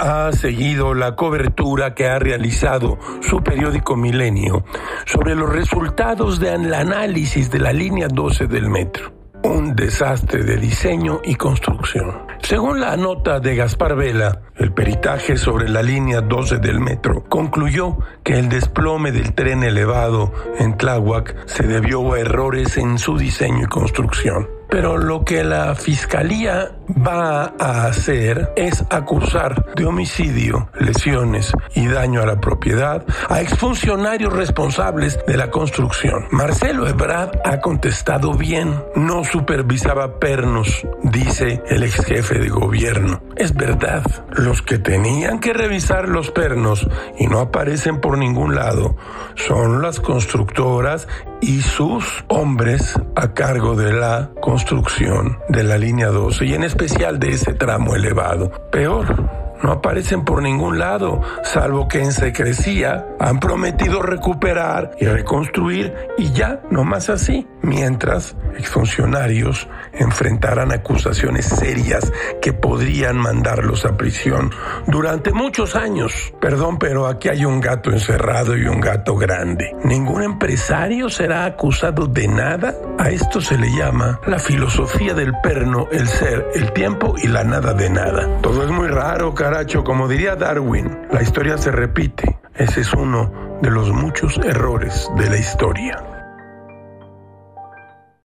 ha seguido la cobertura que ha realizado su periódico Milenio sobre los resultados del análisis de la línea 12 del metro. Un desastre de diseño y construcción. Según la nota de Gaspar Vela, el peritaje sobre la línea 12 del metro concluyó que el desplome del tren elevado en Tláhuac se debió a errores en su diseño y construcción. Pero lo que la fiscalía va a hacer es acusar de homicidio, lesiones y daño a la propiedad a exfuncionarios responsables de la construcción. Marcelo Ebrard ha contestado bien. No supervisaba pernos, dice el ex jefe de gobierno. Es verdad, los que tenían que revisar los pernos y no aparecen por ningún lado son las constructoras y sus hombres a cargo de la construcción de la línea 12 y en especial de ese tramo elevado. Peor, no aparecen por ningún lado, salvo que en secrecía han prometido recuperar y reconstruir y ya, no más así. Mientras, exfuncionarios enfrentarán acusaciones serias que podrían mandarlos a prisión durante muchos años. Perdón, pero aquí hay un gato encerrado y un gato grande. Ningún empresario será acusado de nada. A esto se le llama la filosofía del perno, el ser, el tiempo y la nada de nada. Todo es muy raro, caracho. Como diría Darwin, la historia se repite. Ese es uno de los muchos errores de la historia.